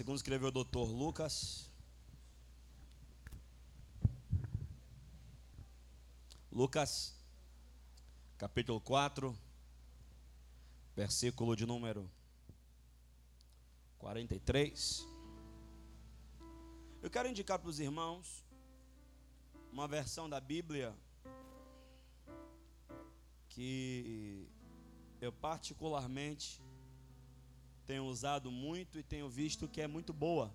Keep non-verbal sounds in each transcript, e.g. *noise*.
Segundo escreveu o doutor Lucas. Lucas, capítulo 4, versículo de número 43. Eu quero indicar para os irmãos uma versão da Bíblia que eu particularmente tenho usado muito e tenho visto que é muito boa.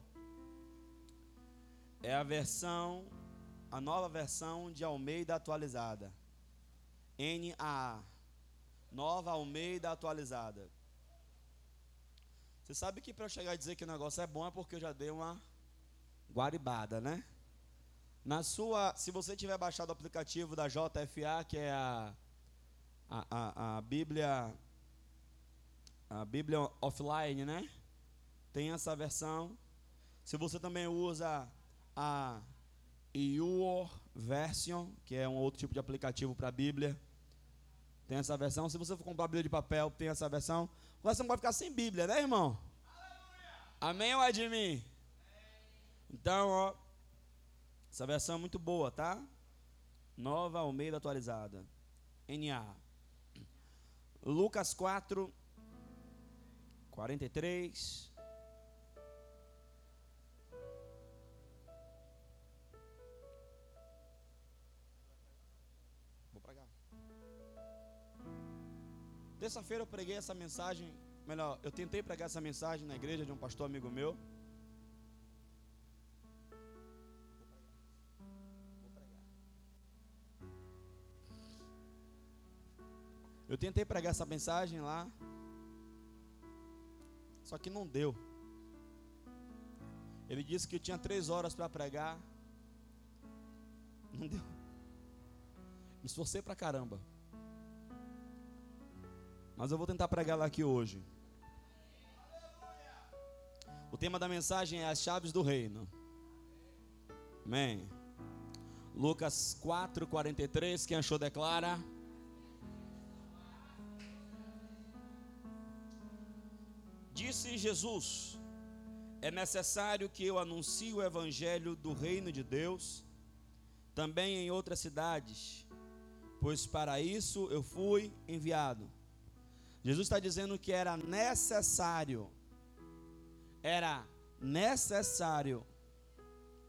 É a versão, a nova versão de Almeida atualizada. NAA. Nova Almeida atualizada. Você sabe que para chegar a dizer que o negócio é bom é porque eu já dei uma guaribada, né? Na sua, se você tiver baixado o aplicativo da JFA, que é a, a, a, a Bíblia a Bíblia offline, né? Tem essa versão. Se você também usa a Your Version, que é um outro tipo de aplicativo para a Bíblia, tem essa versão. Se você for comprar a Bíblia de papel, tem essa versão. Agora você não pode ficar sem Bíblia, né, irmão? Amém ou é de mim? Então, ó, essa versão é muito boa, tá? Nova Almeida atualizada. NA. Lucas 4, 43. Vou pregar. Terça-feira eu preguei essa mensagem, melhor, eu tentei pregar essa mensagem na igreja de um pastor amigo meu. Eu tentei pregar essa mensagem lá, só que não deu. Ele disse que tinha três horas para pregar. Não deu. Me esforcei para caramba. Mas eu vou tentar pregar lá aqui hoje. O tema da mensagem é as chaves do reino. Amém. Lucas 4, 43. Quem achou, declara. Disse Jesus: É necessário que eu anuncie o evangelho do reino de Deus também em outras cidades, pois para isso eu fui enviado. Jesus está dizendo que era necessário, era necessário,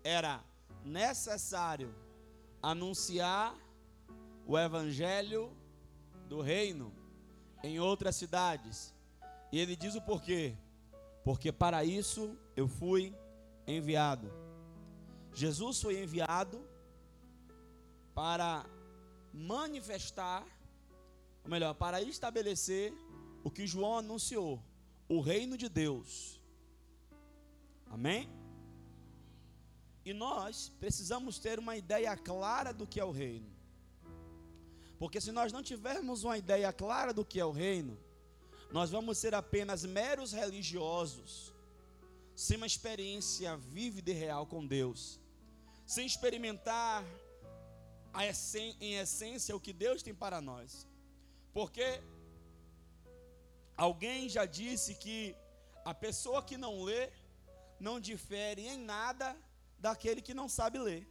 era necessário anunciar o evangelho do reino em outras cidades. E ele diz o porquê: porque para isso eu fui enviado. Jesus foi enviado para manifestar, ou melhor, para estabelecer o que João anunciou, o reino de Deus. Amém? E nós precisamos ter uma ideia clara do que é o reino. Porque se nós não tivermos uma ideia clara do que é o reino, nós vamos ser apenas meros religiosos, sem uma experiência vívida e real com Deus, sem experimentar em essência o que Deus tem para nós. Porque alguém já disse que a pessoa que não lê não difere em nada daquele que não sabe ler.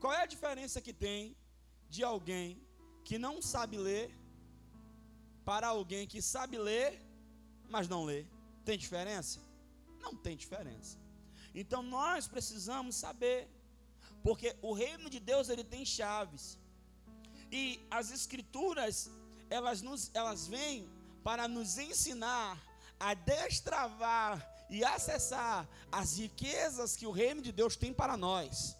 Qual é a diferença que tem de alguém que não sabe ler para alguém que sabe ler, mas não lê? Tem diferença? Não tem diferença. Então nós precisamos saber, porque o reino de Deus ele tem chaves. E as escrituras, elas nos elas vêm para nos ensinar a destravar e acessar as riquezas que o reino de Deus tem para nós.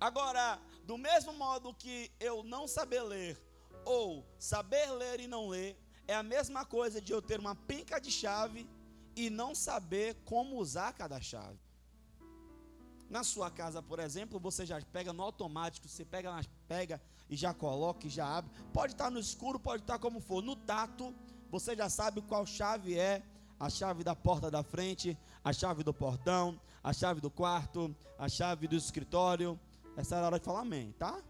Agora, do mesmo modo que eu não saber ler ou saber ler e não ler é a mesma coisa de eu ter uma penca de chave e não saber como usar cada chave. Na sua casa, por exemplo, você já pega no automático, você pega, pega e já coloca e já abre. Pode estar no escuro, pode estar como for. No tato, você já sabe qual chave é a chave da porta da frente, a chave do portão, a chave do quarto, a chave do escritório. Essa era a hora de falar amém, tá?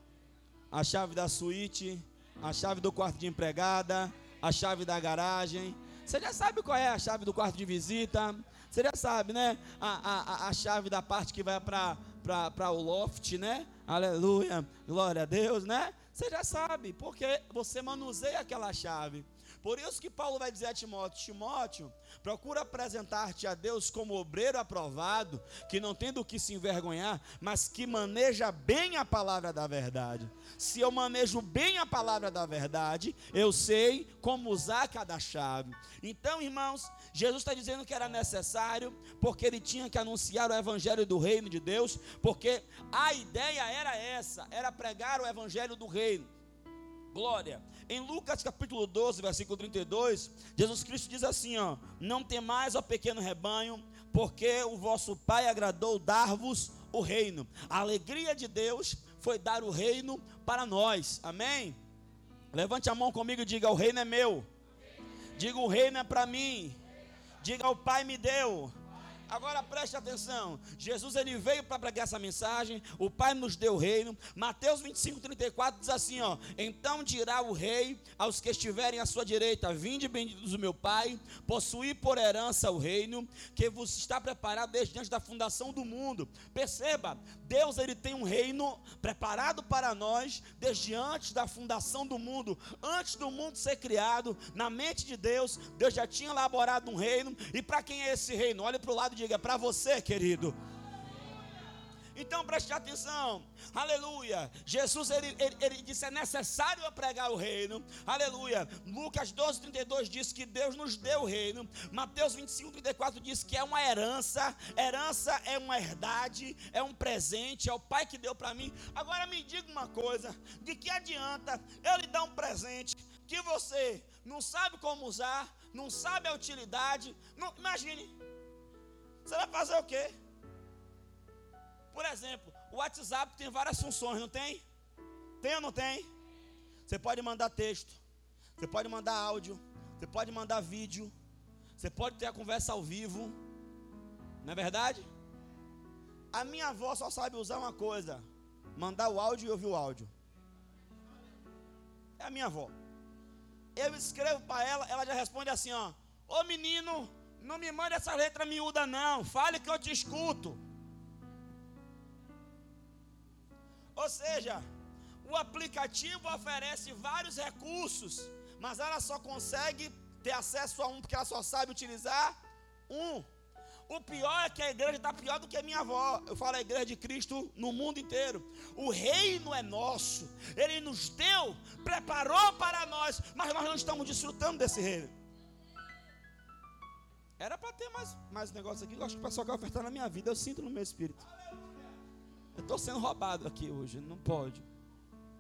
A chave da suíte, a chave do quarto de empregada, a chave da garagem. Você já sabe qual é a chave do quarto de visita. Você já sabe, né? A, a, a chave da parte que vai para o loft, né? Aleluia, glória a Deus, né? Você já sabe, porque você manuseia aquela chave. Por isso que Paulo vai dizer a Timóteo: Timóteo, procura apresentar-te a Deus como obreiro aprovado, que não tem do que se envergonhar, mas que maneja bem a palavra da verdade. Se eu manejo bem a palavra da verdade, eu sei como usar cada chave. Então, irmãos, Jesus está dizendo que era necessário, porque ele tinha que anunciar o evangelho do reino de Deus, porque a ideia era essa: era pregar o evangelho do reino. Glória. Em Lucas capítulo 12, versículo 32, Jesus Cristo diz assim: ó, Não temais, ó pequeno rebanho, porque o vosso Pai agradou dar-vos o reino. A alegria de Deus foi dar o reino para nós. Amém? Levante a mão comigo e diga: O reino é meu. Diga: O reino é para mim. Diga: O Pai me deu. Agora preste atenção. Jesus ele veio para pregar essa mensagem. O Pai nos deu o reino. Mateus 25, 34 diz assim: ó. Então dirá o rei aos que estiverem à sua direita: Vinde, benditos do meu Pai, possuí por herança o reino que vos está preparado desde antes da fundação do mundo. Perceba, Deus ele tem um reino preparado para nós desde antes da fundação do mundo, antes do mundo ser criado. Na mente de Deus, Deus já tinha elaborado um reino. E para quem é esse reino? Olhe para o lado diga para você, querido. Então preste atenção, aleluia. Jesus ele, ele, ele, disse: é necessário pregar o reino, aleluia. Lucas 12, 32 diz que Deus nos deu o reino. Mateus 25, 34 diz que é uma herança. Herança é uma herdade, é um presente, é o Pai que deu para mim. Agora me diga uma coisa: de que adianta eu lhe dar um presente que você não sabe como usar, não sabe a utilidade? Não, imagine. Você vai fazer o quê? Por exemplo, o WhatsApp tem várias funções, não tem? Tem ou não tem? Você pode mandar texto, você pode mandar áudio, você pode mandar vídeo, você pode ter a conversa ao vivo, não é verdade? A minha avó só sabe usar uma coisa: mandar o áudio e ouvir o áudio. É a minha avó. Eu escrevo para ela, ela já responde assim: ó, ô menino, não me mande essa letra miúda, não. Fale que eu te escuto. Ou seja, o aplicativo oferece vários recursos, mas ela só consegue ter acesso a um porque ela só sabe utilizar um. O pior é que a igreja está pior do que a minha avó. Eu falo a igreja de Cristo no mundo inteiro. O reino é nosso. Ele nos deu, preparou para nós, mas nós não estamos desfrutando desse reino. Era para ter mais, mais negócio aqui. Eu acho que o pessoal quer ofertar na minha vida. Eu sinto no meu espírito. Eu estou sendo roubado aqui hoje. Não pode.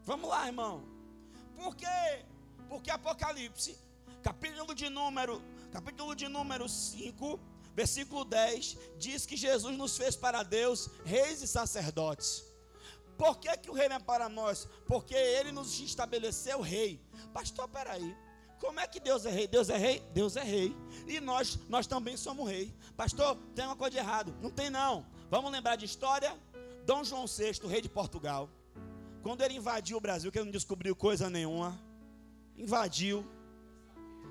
Vamos lá, irmão. Por quê? Porque Apocalipse, capítulo de número, capítulo de número 5, versículo 10, diz que Jesus nos fez para Deus reis e sacerdotes. Por que, que o reino é para nós? Porque ele nos estabeleceu rei. Pastor, peraí. Como é que Deus é rei? Deus é rei? Deus é rei. E nós, nós também somos rei. Pastor, tem uma coisa de errado. Não tem não. Vamos lembrar de história? Dom João VI, rei de Portugal. Quando ele invadiu o Brasil, que ele não descobriu coisa nenhuma. Invadiu.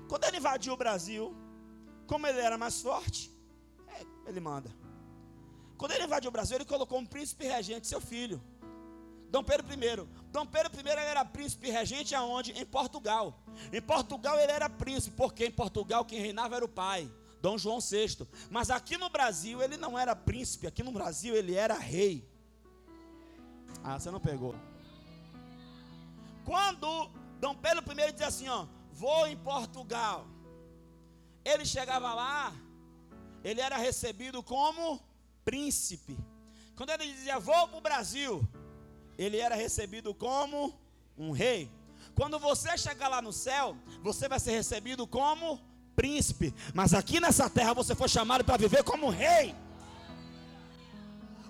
Quando ele invadiu o Brasil, como ele era mais forte, é, ele manda. Quando ele invadiu o Brasil, ele colocou um príncipe regente, seu filho. Dom Pedro I. Dom Pedro I era príncipe regente aonde? Em Portugal. Em Portugal ele era príncipe, porque em Portugal quem reinava era o pai, Dom João VI. Mas aqui no Brasil ele não era príncipe, aqui no Brasil ele era rei. Ah, você não pegou. Quando Dom Pedro I dizia assim, ó, vou em Portugal. Ele chegava lá, ele era recebido como príncipe. Quando ele dizia, vou para o Brasil, ele era recebido como um rei. Quando você chegar lá no céu, você vai ser recebido como príncipe. Mas aqui nessa terra você foi chamado para viver como rei.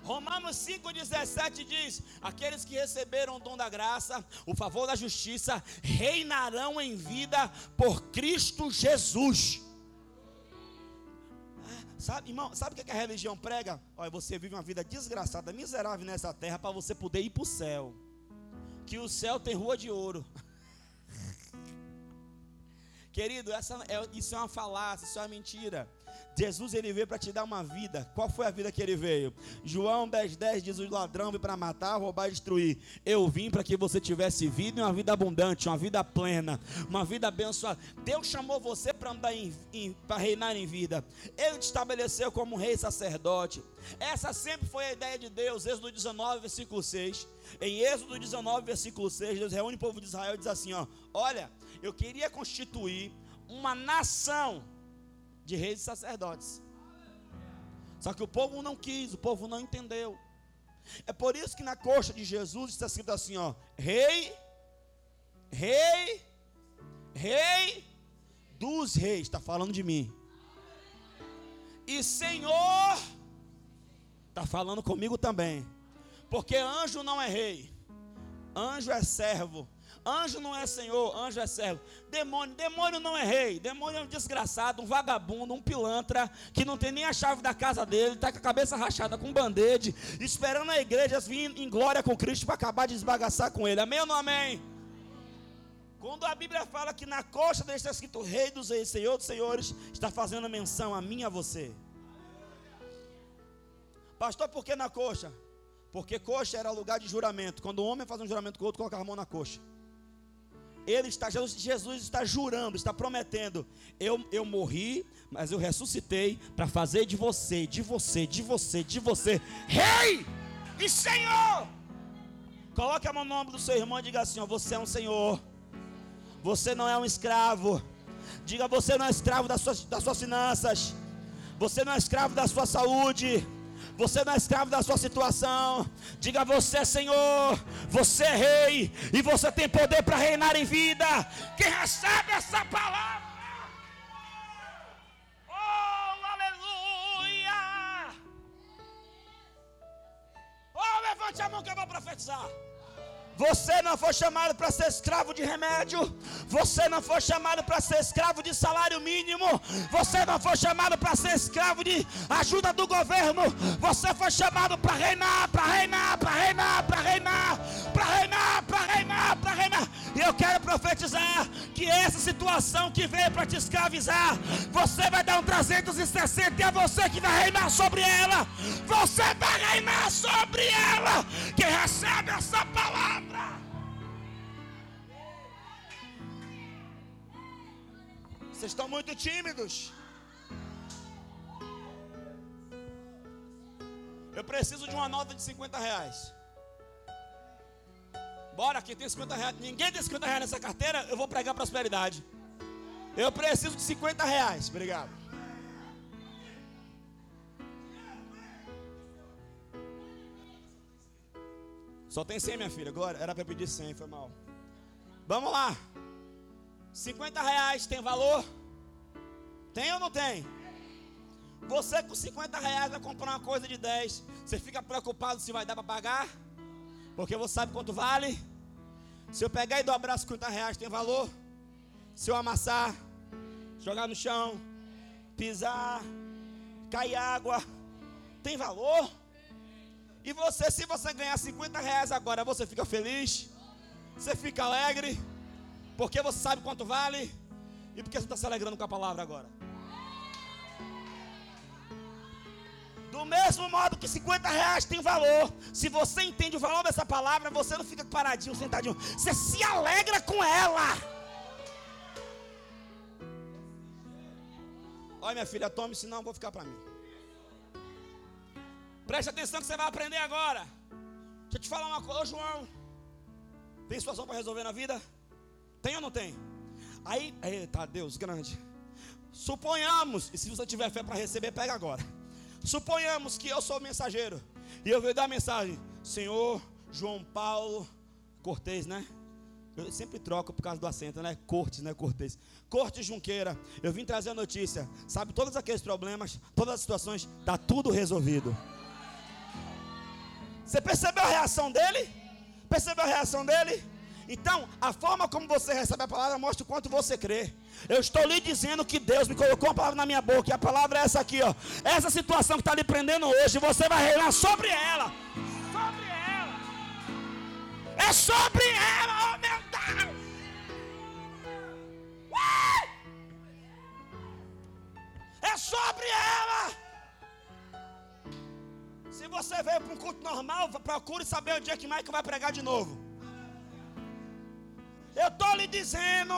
Romanos 5,17 diz: Aqueles que receberam o dom da graça, o favor da justiça, reinarão em vida por Cristo Jesus. Sabe, irmão, sabe o que a religião prega? Olha, você vive uma vida desgraçada, miserável nessa terra para você poder ir para o céu. Que o céu tem rua de ouro. *laughs* Querido, essa é, isso é uma falácia, isso é uma mentira. Jesus ele veio para te dar uma vida. Qual foi a vida que ele veio? João 10:10 10 diz: O ladrão veio para matar, roubar e destruir. Eu vim para que você tivesse vida e uma vida abundante, uma vida plena, uma vida abençoada. Deus chamou você para andar para reinar em vida. Ele te estabeleceu como rei sacerdote. Essa sempre foi a ideia de Deus. Êxodo 19, versículo 6. Em Êxodo 19, versículo 6, Deus reúne o povo de Israel e diz assim: ó, Olha, eu queria constituir uma nação de reis e sacerdotes. Só que o povo não quis, o povo não entendeu. É por isso que na coxa de Jesus está escrito assim, ó, rei, rei, rei dos reis, está falando de mim. E Senhor, está falando comigo também. Porque anjo não é rei, anjo é servo. Anjo não é senhor, anjo é servo. Demônio, demônio não é rei. Demônio é um desgraçado, um vagabundo, um pilantra, que não tem nem a chave da casa dele, está com a cabeça rachada com um band-aid, esperando a igreja vir em glória com Cristo para acabar de esbagaçar com ele. Amém ou não amém? Quando a Bíblia fala que na coxa dele está escrito Rei dos Reis, Senhor dos Senhores, está fazendo menção a mim e a você. Pastor, por que na coxa? Porque coxa era lugar de juramento. Quando o homem faz um juramento com o outro, coloca a mão na coxa. Ele está, Jesus, Jesus está jurando, está prometendo: eu, eu morri, mas eu ressuscitei para fazer de você, de você, de você, de você, Rei e Senhor. Coloque a mão no nome do seu irmão e diga assim: ó, Você é um Senhor, você não é um escravo. Diga: Você não é escravo das suas, das suas finanças, você não é escravo da sua saúde. Você não é escravo da sua situação. Diga você, Senhor, você é rei e você tem poder para reinar em vida. Quem recebe essa palavra? Oh, aleluia! Oh, levante a mão que eu vou profetizar. Você não foi chamado para ser escravo de remédio. Você não foi chamado para ser escravo de salário mínimo. Você não foi chamado para ser escravo de ajuda do governo. Você foi chamado para reinar, para reinar, para reinar, para reinar, para reinar, para reinar, para reinar. Eu quero profetizar que essa situação que veio para te escravizar, você vai dar um 360 e é você que vai reinar sobre ela. Você vai reinar sobre ela. Quem recebe essa palavra Vocês estão muito tímidos. Eu preciso de uma nota de 50 reais. Bora, aqui tem 50 reais. Ninguém tem 50 reais nessa carteira. Eu vou pregar prosperidade. Eu preciso de 50 reais. Obrigado. Só tem 100, minha filha. Agora era para pedir 100, foi mal. Vamos lá. 50 reais tem valor? Tem ou não tem? Você com 50 reais vai comprar uma coisa de 10. Você fica preocupado se vai dar para pagar? Porque você sabe quanto vale? Se eu pegar e dobrar 50 reais, tem valor? Se eu amassar, jogar no chão, pisar, cair água, tem valor? E você, se você ganhar 50 reais agora, você fica feliz? Você fica alegre? Porque você sabe quanto vale? E porque você está se alegrando com a palavra agora? Do mesmo modo que 50 reais tem valor, se você entende o valor dessa palavra, você não fica paradinho, sentadinho, você se alegra com ela. Olha, minha filha, tome, senão eu vou ficar para mim. Preste atenção que você vai aprender agora. Deixa eu te falar uma coisa, Ô, João. Tem situação para resolver na vida? Tem ou não tem? Aí, eita Deus grande. Suponhamos, e se você tiver fé para receber, pega agora. Suponhamos que eu sou o mensageiro e eu venho dar a mensagem, Senhor João Paulo Cortez, né? Eu sempre troco por causa do acento, né? Cortes, né? Cortez. Corte Junqueira, eu vim trazer a notícia. Sabe, todos aqueles problemas, todas as situações, está tudo resolvido. Você percebeu a reação dele? Percebeu a reação dele? Então, a forma como você recebe a palavra mostra o quanto você crê. Eu estou lhe dizendo que Deus me colocou uma palavra na minha boca, e a palavra é essa aqui, ó. Essa situação que está lhe prendendo hoje, você vai reinar sobre ela. Sobre ela. É sobre ela, oh meu Deus. É sobre ela. Se você veio para um culto normal, procure saber o dia que Michael vai pregar de novo. Eu estou lhe dizendo,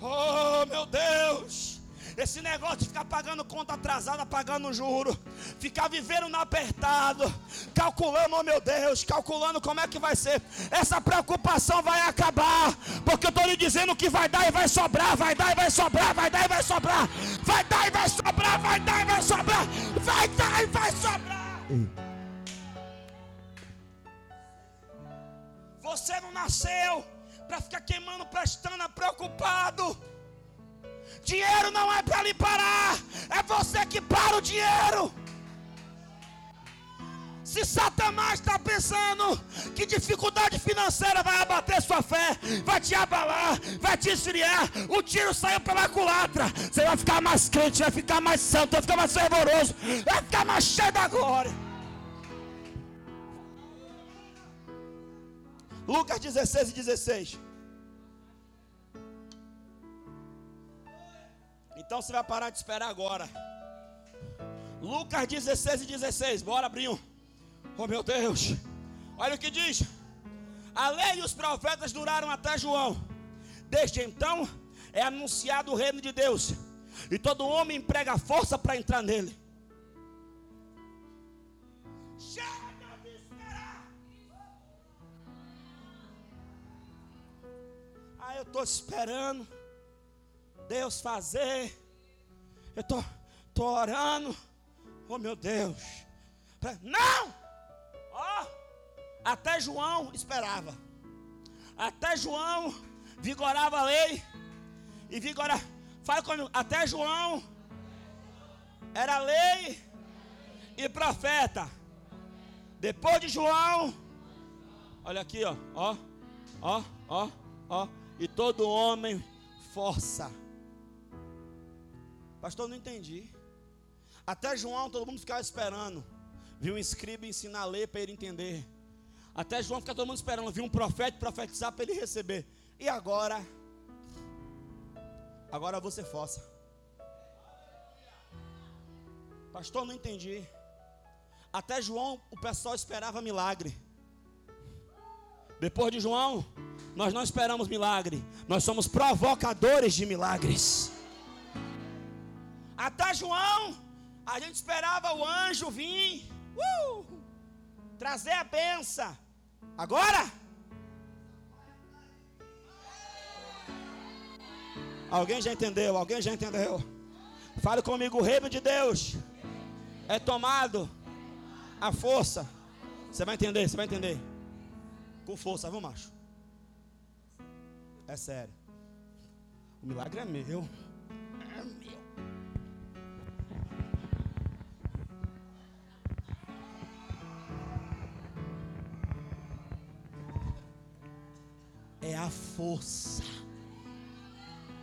oh meu Deus. Esse negócio de ficar pagando conta atrasada, pagando juro, ficar vivendo no apertado, calculando, oh meu Deus, calculando como é que vai ser. Essa preocupação vai acabar, porque eu estou lhe dizendo que vai dar e vai sobrar, vai dar e vai sobrar, vai dar e vai sobrar, vai dar e vai sobrar, vai dar e vai sobrar, vai dar e vai sobrar. Você não nasceu para ficar queimando, prestando, preocupado. Dinheiro não é para lhe parar, é você que para o dinheiro. Se Satanás está pensando que dificuldade financeira vai abater sua fé, vai te abalar, vai te esfriar, o tiro saiu pela culatra. Você vai ficar mais crente, vai ficar mais santo, vai ficar mais fervoroso, vai ficar mais cheio da glória. Lucas 16 e 16. Então você vai parar de esperar agora. Lucas 16 e 16. Bora, Brinho. Oh meu Deus. Olha o que diz. A lei e os profetas duraram até João. Desde então é anunciado o reino de Deus. E todo homem emprega força para entrar nele. Chega eu estou esperando Deus fazer. Eu estou tô, tô orando. Oh meu Deus. Não! Ó, oh, até João esperava. Até João vigorava a lei. E vigorava. Fala comigo. Até João era lei e profeta. Depois de João, olha aqui, ó, ó, ó, ó, ó, e todo homem força. Pastor, não entendi. Até João, todo mundo ficava esperando. Viu um escriba ensinar a ler para ele entender. Até João fica todo mundo esperando. Viu um profeta profetizar para ele receber. E agora? Agora você força. Pastor, não entendi. Até João, o pessoal esperava milagre. Depois de João, nós não esperamos milagre. Nós somos provocadores de milagres. Até João, a gente esperava o anjo vir, uh, trazer a benção. Agora, alguém já entendeu? Alguém já entendeu? Fale comigo, o reino de Deus é tomado a força. Você vai entender, você vai entender. Com força, vamos, macho. É sério. O milagre é meu. É meu. é a força.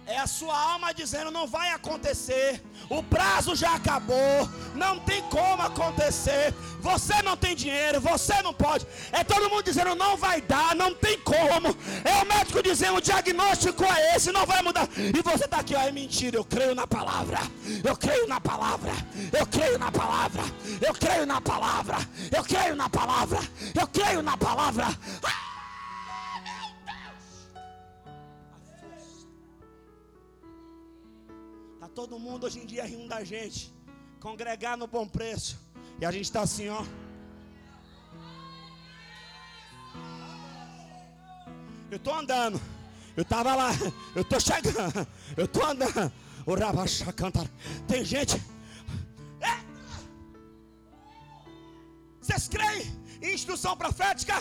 É a sua alma dizendo: não vai acontecer, o prazo já acabou, não tem como acontecer. Você não tem dinheiro, você não pode. É todo mundo dizendo: não vai dar, não tem como. É o médico dizendo: o diagnóstico é esse, não vai mudar. E você está aqui: ó, é mentira. Eu creio na palavra, eu creio na palavra, eu creio na palavra, eu creio na palavra, eu creio na palavra, eu creio na palavra. Ah! Todo mundo hoje em dia rindo da gente. Congregar no bom preço. E a gente está assim, ó. Eu estou andando. Eu estava lá. Eu estou chegando. Eu estou andando. O Rabacha cantar. Tem gente. É. Vocês creem em instrução profética?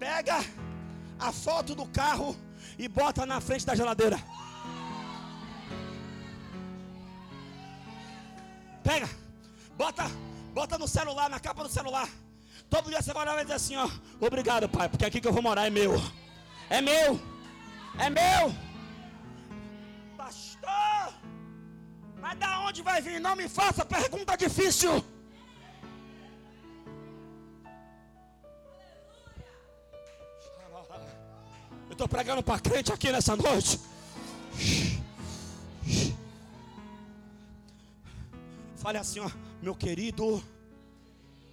Pega a foto do carro e bota na frente da geladeira. Pega, bota, bota no celular, na capa do celular. Todo dia você vai olhar e vai dizer assim, ó, obrigado, pai, porque aqui que eu vou morar é meu. É meu. É meu. Pastor, mas da onde vai vir? Não me faça pergunta difícil. Eu estou pregando para crente aqui nessa noite. Fale assim, ó, meu querido,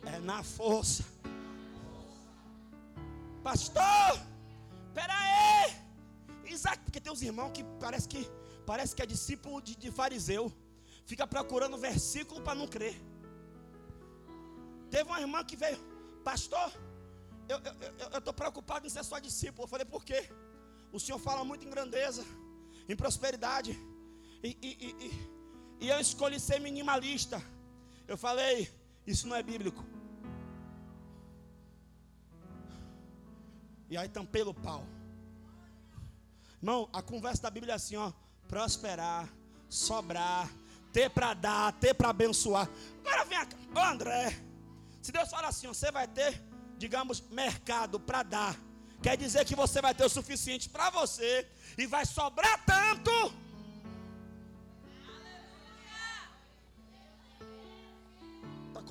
é na força. Pastor, pera aí. Isaac, porque tem uns irmãos que parece que parece que é discípulo de, de fariseu. Fica procurando versículo para não crer. Teve uma irmã que veio, pastor, eu estou preocupado em ser sua discípula. Eu falei, por quê? O senhor fala muito em grandeza, em prosperidade. E, e, e, e eu escolhi ser minimalista. Eu falei, isso não é bíblico. E aí tampei o pau. Irmão, a conversa da Bíblia é assim, ó. Prosperar, sobrar, ter para dar, ter para abençoar. Agora vem cá, ô André. Se Deus fala assim, ó, você vai ter, digamos, mercado para dar. Quer dizer que você vai ter o suficiente para você e vai sobrar tanto.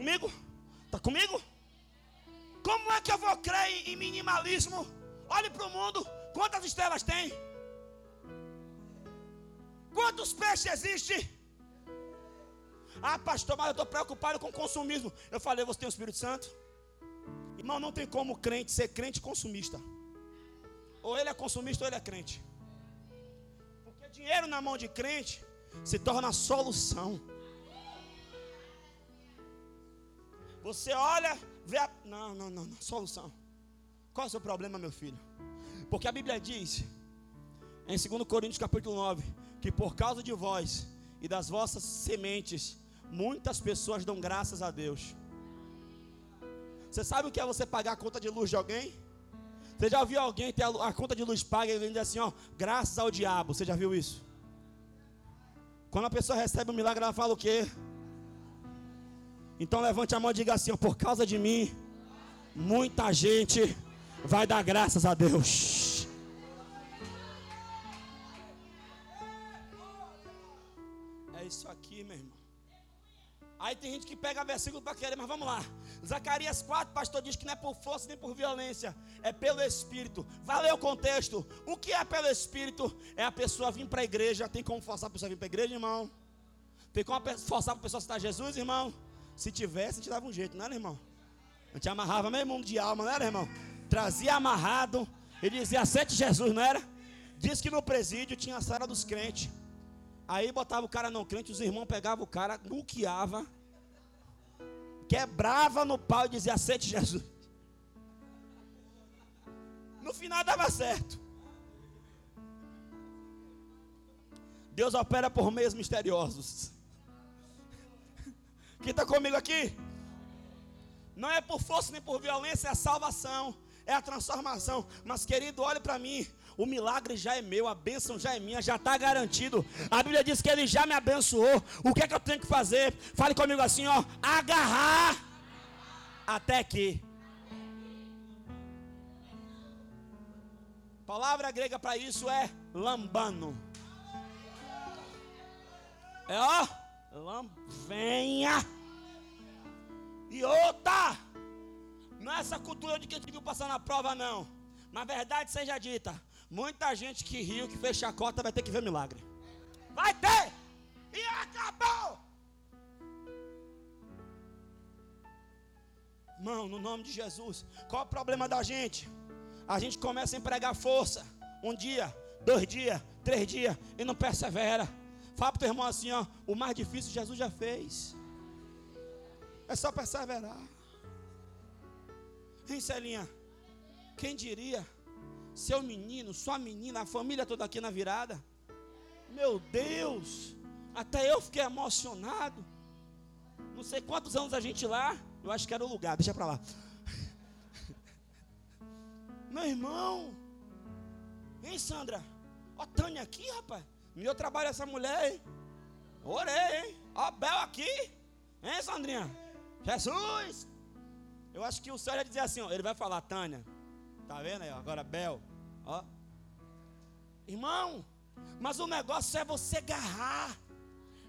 Comigo? Tá comigo? Como é que eu vou crer em minimalismo? Olhe para o mundo, quantas estrelas tem? Quantos peixes existem? Ah, pastor, mas eu estou preocupado com consumismo. Eu falei, você tem o Espírito Santo? Irmão, não tem como crente ser crente consumista. Ou ele é consumista ou ele é crente. Porque dinheiro na mão de crente se torna solução. Você olha, vê a. Não, não, não, não. Solução. Qual é o seu problema, meu filho? Porque a Bíblia diz, em 2 Coríntios capítulo 9, que por causa de vós e das vossas sementes, muitas pessoas dão graças a Deus. Você sabe o que é você pagar a conta de luz de alguém? Você já viu alguém ter a, conta de luz paga e diz assim, ó, graças ao diabo. Você já viu isso? Quando a pessoa recebe um milagre, ela fala o quê? Então levante a mão e diga assim, por causa de mim, muita gente vai dar graças a Deus. É isso aqui, meu irmão. Aí tem gente que pega versículo para querer, mas vamos lá. Zacarias 4, pastor diz que não é por força nem por violência, é pelo Espírito. Valeu o contexto. O que é pelo Espírito? É a pessoa vir para a igreja. Tem como forçar a pessoa a vir para a igreja, irmão? Tem como forçar a pessoa a citar Jesus, irmão? Se tivesse, a gente dava um jeito, não era, irmão? A gente amarrava meio mundo de alma, não era, irmão? Trazia amarrado. Ele dizia sete Jesus, não era? Diz que no presídio tinha a sala dos crentes. Aí botava o cara não crente, os irmãos pegavam o cara, nuqueava, quebrava no pau e dizia: aceite Jesus. No final dava certo. Deus opera por meios misteriosos. Quem está comigo aqui? Não é por força nem por violência, é a salvação, é a transformação. Mas, querido, olhe para mim. O milagre já é meu, a bênção já é minha, já está garantido. A Bíblia diz que Ele já me abençoou. O que é que eu tenho que fazer? Fale comigo assim, ó. Agarrar até que. palavra grega para isso é lambano. É ó, lam, venha. E outra, não é essa cultura de que a gente viu passar na prova, não. Mas verdade seja dita, Muita gente que riu, que fez chacota, vai ter que ver milagre. Vai ter! E acabou! Irmão, no nome de Jesus, qual o problema da gente? A gente começa a empregar força. Um dia, dois dias, três dias e não persevera. Fala para o teu irmão assim: ó, o mais difícil Jesus já fez. É só perseverar. Hein, Celinha? Quem diria? seu menino, sua menina, a família toda aqui na virada. Meu Deus, até eu fiquei emocionado. Não sei quantos anos a gente lá, eu acho que era o lugar, deixa para lá. *laughs* Meu irmão, hein, Sandra? Ó, Tânia aqui, rapaz. Meu trabalho essa mulher, hein? Orei, hein? Ó, Bel aqui, hein, Sandrinha? Jesus! Eu acho que o Senhor ia dizer assim, ó, ele vai falar, Tânia, Tá vendo aí? Agora Bel. Ó. Irmão, mas o negócio é você agarrar.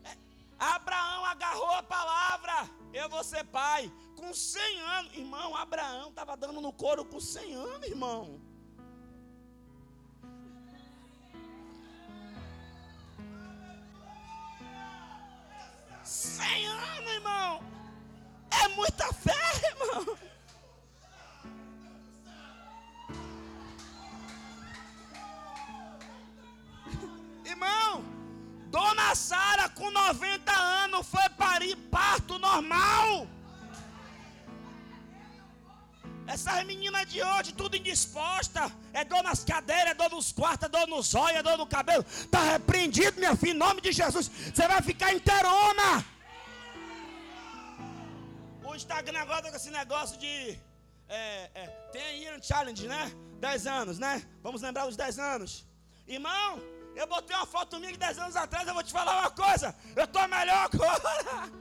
É, Abraão agarrou a palavra. Eu vou ser pai. Com 100 anos. Irmão, Abraão estava dando no couro com 100 anos, irmão. 100 anos, irmão. É muita fé, irmão. Irmão, Dona Sara com 90 anos foi parir parto normal. Essas meninas de hoje, tudo indisposta. É dor nas cadeiras, é dor nos quartos, é dor nos olhos, é dor no cabelo. Está repreendido, minha filha, em nome de Jesus. Você vai ficar inteirona. Instagram agora tá com esse negócio de. É, é, tem Challenge, né? 10 anos, né? Vamos lembrar os 10 anos. Irmão, eu botei uma foto minha de 10 anos atrás. Eu vou te falar uma coisa. Eu estou melhor agora.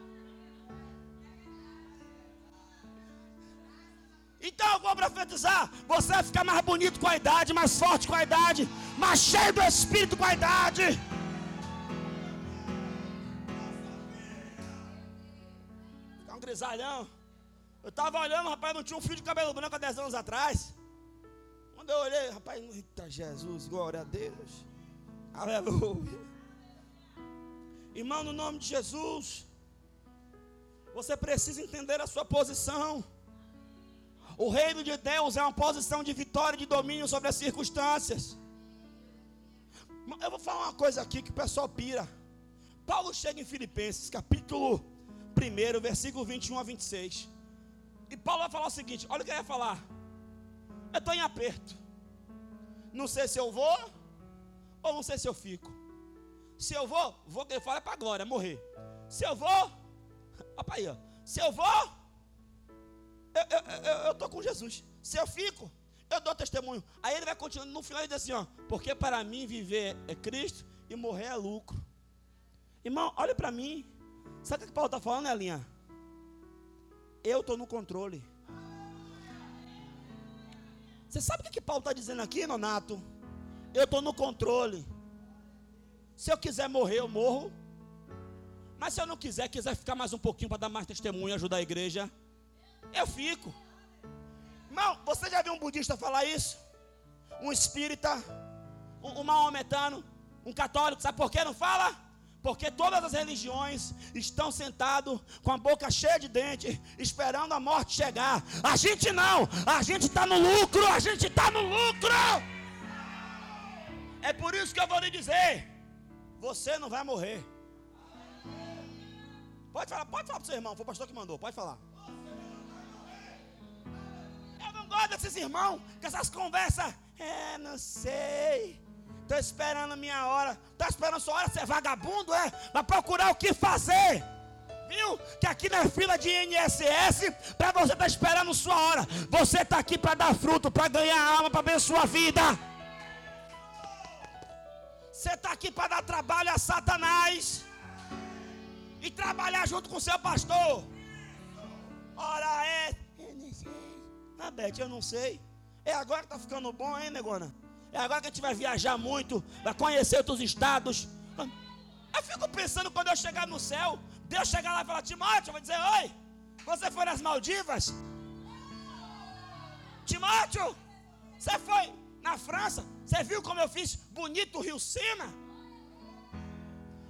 Então eu vou profetizar. Você vai ficar mais bonito com a idade, mais forte com a idade, mais cheio do Espírito com a idade. Grisalhão. Eu estava olhando, rapaz, não tinha um fio de cabelo branco há 10 anos atrás. Quando eu olhei, rapaz, eita Jesus, glória a Deus. Aleluia. Irmão, no nome de Jesus, você precisa entender a sua posição. O reino de Deus é uma posição de vitória e de domínio sobre as circunstâncias. Eu vou falar uma coisa aqui que o pessoal pira. Paulo chega em Filipenses, capítulo 1, versículo 21 a 26. E Paulo vai falar o seguinte: olha o que ele vai falar. Eu estou em aperto. Não sei se eu vou ou não sei se eu fico. Se eu vou, vou que ele fala é para glória, morrer. Se eu vou, *laughs* opa aí, ó. Se eu vou, eu estou com Jesus. Se eu fico, eu dou testemunho. Aí ele vai continuando no final e diz assim: ó, porque para mim viver é Cristo e morrer é lucro. Irmão, olha para mim. Sabe o que Paulo está falando, Elinha? Eu estou no controle. Você sabe o que, que Paulo está dizendo aqui, Nonato? Eu estou no controle. Se eu quiser morrer, eu morro. Mas se eu não quiser, quiser ficar mais um pouquinho para dar mais testemunho ajudar a igreja, eu fico. Irmão, você já viu um budista falar isso? Um espírita, um, um maometano, um católico, sabe por que não fala? Porque todas as religiões estão sentados com a boca cheia de dente, esperando a morte chegar. A gente não, a gente está no lucro, a gente está no lucro. É por isso que eu vou lhe dizer: você não vai morrer. Pode falar, pode falar para o seu irmão, foi o pastor que mandou, pode falar gosto desses irmãos, com essas conversas. É, não sei. Estou esperando a minha hora. Estou esperando a sua hora, você é vagabundo, é? Vai procurar o que fazer. Viu? Que aqui não é fila de INSS para você estar tá esperando sua hora. Você está aqui para dar fruto, para ganhar alma, para abençoar a vida. Você está aqui para dar trabalho a Satanás e trabalhar junto com seu pastor. Ora é ah, Beth, eu não sei. É agora que tá ficando bom, hein, negona? É agora que a gente vai viajar muito, vai conhecer outros estados. Eu fico pensando quando eu chegar no céu, Deus chegar lá e falar, Timóteo, eu vou dizer, oi, você foi nas Maldivas? Timóteo, você foi na França? Você viu como eu fiz bonito o Rio Sena?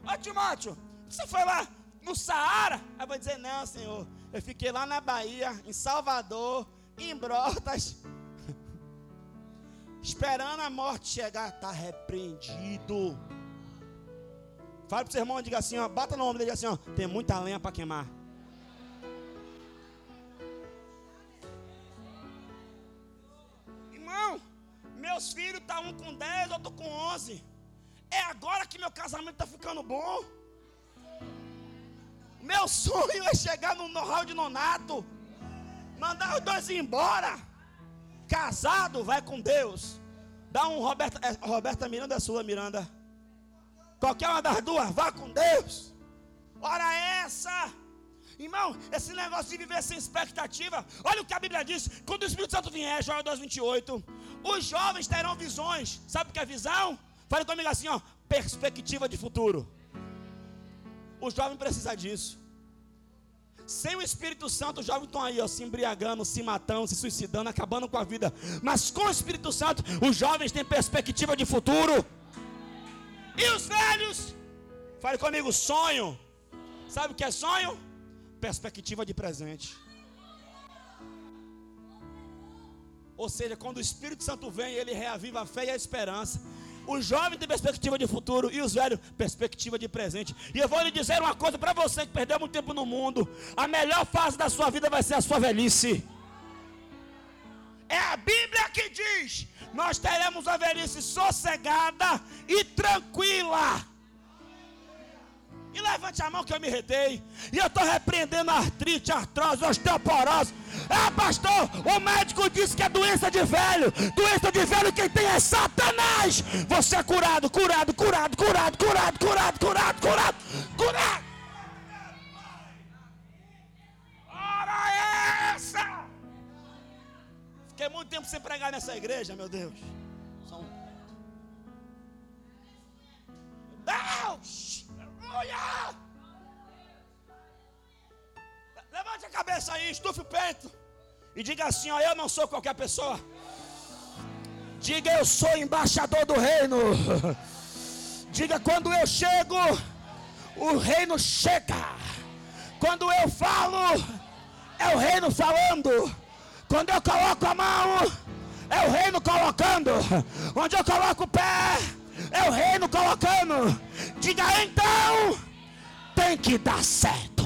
Ô Timóteo, você foi lá no Saara? Eu vou dizer, não, senhor. Eu fiquei lá na Bahia, em Salvador, em brotas, esperando a morte chegar, está repreendido. Fale para o seu irmão e diga assim: ó, bata no ombro dele assim: ó, tem muita lenha para queimar. Irmão, meus filhos estão tá um com 10, outro com 11. É agora que meu casamento está ficando bom. Meu sonho é chegar no know-how de nonato. Mandar os dois embora. Casado, vai com Deus. Dá um Roberta, é, Roberta Miranda é sua, Miranda. Qualquer uma das duas, vá com Deus. Ora essa. Irmão, esse negócio de viver sem expectativa. Olha o que a Bíblia diz. Quando o Espírito Santo vier, Joel 2,28. Os jovens terão visões. Sabe o que é visão? Fale comigo assim, ó. Perspectiva de futuro. O jovem precisa disso. Sem o Espírito Santo, os jovens estão aí, ó, se embriagando, se matando, se suicidando, acabando com a vida. Mas com o Espírito Santo, os jovens têm perspectiva de futuro. E os velhos? Fale comigo, sonho. Sabe o que é sonho? Perspectiva de presente. Ou seja, quando o Espírito Santo vem, ele reaviva a fé e a esperança. Os jovens têm perspectiva de futuro e os velhos, perspectiva de presente. E eu vou lhe dizer uma coisa para você que perdeu muito tempo no mundo: a melhor fase da sua vida vai ser a sua velhice. É a Bíblia que diz: nós teremos a velhice sossegada e tranquila. E levante a mão que eu me retei. E eu estou repreendendo artrite, artrose, osteoporose. Ah, pastor, o médico disse que é doença de velho. Doença de velho quem tem é Satanás. Você é curado, curado, curado, curado, curado, curado, curado, curado, curado. Ora é essa! Fiquei muito tempo sem pregar nessa igreja, meu Deus. São... Deus! Aleluia! Levante a cabeça aí, estufe o peito. E diga assim: ó, eu não sou qualquer pessoa. Diga, eu sou embaixador do reino. Diga, quando eu chego, o reino chega. Quando eu falo, é o reino falando. Quando eu coloco a mão, é o reino colocando. Onde eu coloco o pé, é o reino colocando. Diga então, tem que dar certo.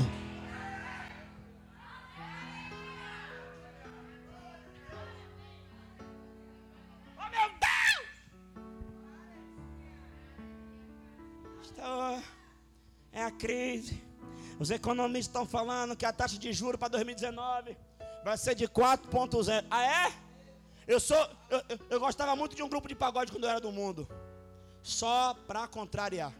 Oh meu Deus! Então, é a crise. Os economistas estão falando que a taxa de juros para 2019 vai ser de 4,0. Ah, é? Eu sou. Eu, eu, eu, gostava muito de um grupo de pagode quando eu era do mundo. Só para contrariar.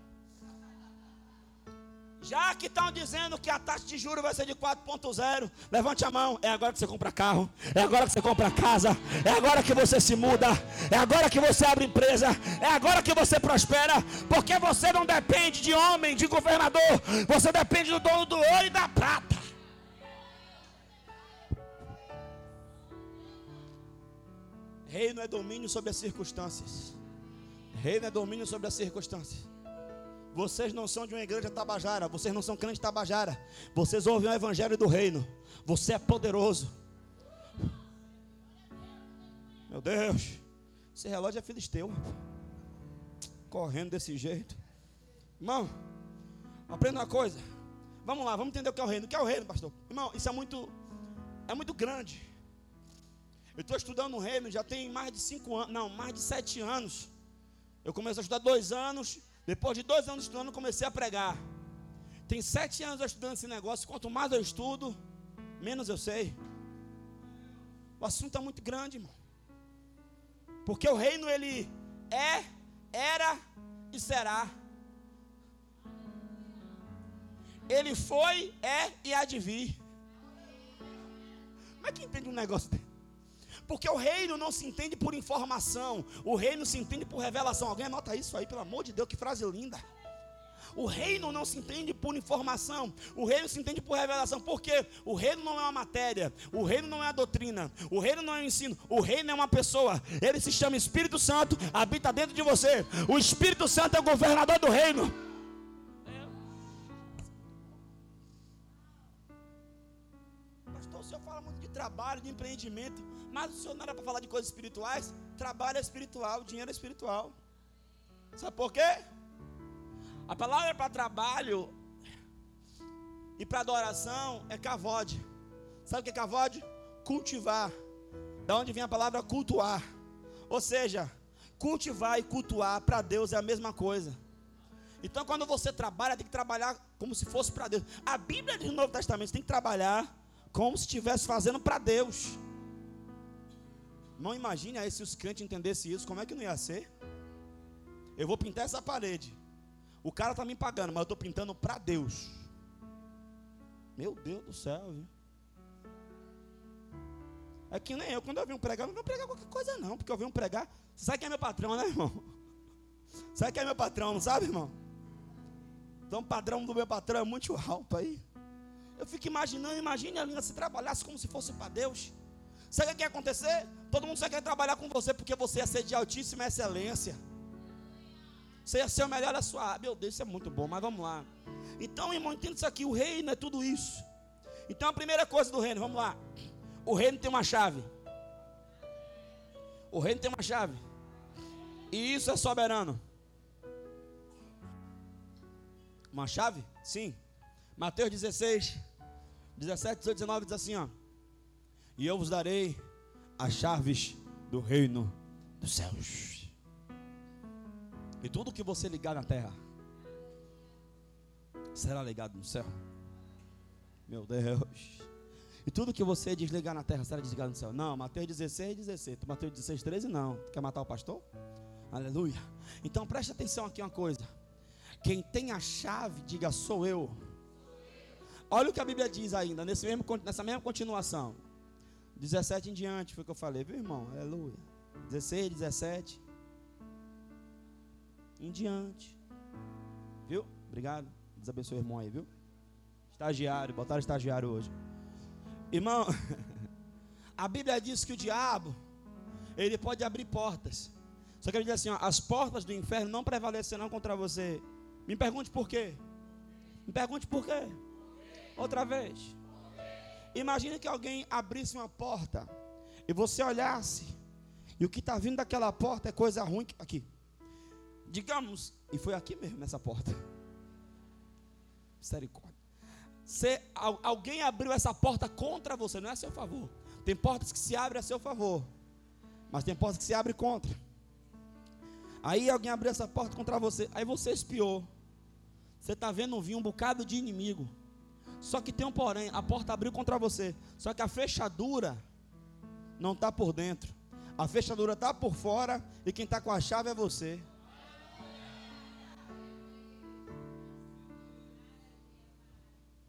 Já que estão dizendo que a taxa de juros vai ser de 4.0, levante a mão. É agora que você compra carro, é agora que você compra casa, é agora que você se muda, é agora que você abre empresa, é agora que você prospera, porque você não depende de homem, de governador, você depende do dono do ouro e da prata. Reino é domínio sobre as circunstâncias. Reino é domínio sobre as circunstâncias. Vocês não são de uma igreja tabajara, vocês não são crentes tabajara. Vocês ouvem o evangelho do reino. Você é poderoso. Meu Deus, esse relógio é filisteu. Correndo desse jeito. Irmão, aprenda uma coisa. Vamos lá, vamos entender o que é o reino. O que é o reino, pastor? Irmão, isso é muito, é muito grande. Eu estou estudando o reino já tem mais de cinco anos, não, mais de sete anos. Eu comecei a estudar dois anos, depois de dois anos estudando, comecei a pregar. Tem sete anos estudando esse negócio. Quanto mais eu estudo, menos eu sei. O assunto é muito grande, irmão. Porque o reino ele é, era e será. Ele foi, é e há de vir. Como é que entende um negócio desse? Porque o reino não se entende por informação, o reino se entende por revelação. Alguém anota isso aí, pelo amor de Deus, que frase linda. O reino não se entende por informação, o reino se entende por revelação, porque o reino não é uma matéria, o reino não é a doutrina, o reino não é o ensino, o reino é uma pessoa, ele se chama Espírito Santo, habita dentro de você. O Espírito Santo é o governador do reino. Pastor, o senhor fala muito de trabalho, de empreendimento. Mas o senhor não era para falar de coisas espirituais? Trabalho é espiritual, dinheiro é espiritual. Sabe por quê? A palavra para trabalho e para adoração é cavode. Sabe o que é cavode? Cultivar. Da onde vem a palavra cultuar. Ou seja, cultivar e cultuar para Deus é a mesma coisa. Então, quando você trabalha, tem que trabalhar como se fosse para Deus. A Bíblia do Novo Testamento tem que trabalhar como se estivesse fazendo para Deus. Não imagine aí se os crentes entendessem isso, como é que não ia ser? Eu vou pintar essa parede. O cara está me pagando, mas eu estou pintando para Deus. Meu Deus do céu, viu? É que nem eu, quando eu venho pregar, não venho pregar qualquer coisa não, porque eu venho pregar. Você sabe quem é meu patrão, né, irmão? *laughs* Sabe quem é meu patrão, não sabe, irmão? Então o padrão do meu patrão é muito alto aí. Eu fico imaginando, imagine a linha se trabalhasse como se fosse para Deus. Sabe o que ia acontecer? Todo mundo só quer trabalhar com você porque você é ser de altíssima excelência. Você ia ser o melhor da sua área. Meu Deus, isso é muito bom, mas vamos lá. Então, irmão, entenda isso aqui: o reino é tudo isso. Então, a primeira coisa do reino, vamos lá. O reino tem uma chave. O reino tem uma chave. E isso é soberano. Uma chave? Sim. Mateus 16, 17, 18, 19 diz assim: ó. E eu vos darei as chaves do reino dos céus. E tudo que você ligar na terra será ligado no céu. Meu Deus. E tudo que você desligar na terra será desligado no céu. Não, Mateus 16, 16. Mateus 16, 13, não. Quer matar o pastor? Aleluia. Então preste atenção aqui uma coisa. Quem tem a chave, diga sou eu. Olha o que a Bíblia diz ainda, nesse mesmo, nessa mesma continuação. 17 em diante foi o que eu falei, viu irmão? Aleluia. 16, 17. Em diante. Viu? Obrigado. Deus abençoe o irmão aí, viu? Estagiário, botaram estagiário hoje. Irmão, *laughs* a Bíblia diz que o diabo, ele pode abrir portas. Só que ele diz assim: ó, as portas do inferno não prevalecerão contra você. Me pergunte por quê. Me pergunte por quê. Outra vez. Imagine que alguém abrisse uma porta e você olhasse e o que está vindo daquela porta é coisa ruim aqui. Digamos, e foi aqui mesmo nessa porta. Misericórdia. Se alguém abriu essa porta contra você, não é a seu favor. Tem portas que se abrem a seu favor, mas tem portas que se abrem contra. Aí alguém abriu essa porta contra você, aí você espiou. Você está vendo vir um bocado de inimigo. Só que tem um porém, a porta abriu contra você. Só que a fechadura não está por dentro. A fechadura está por fora e quem está com a chave é você.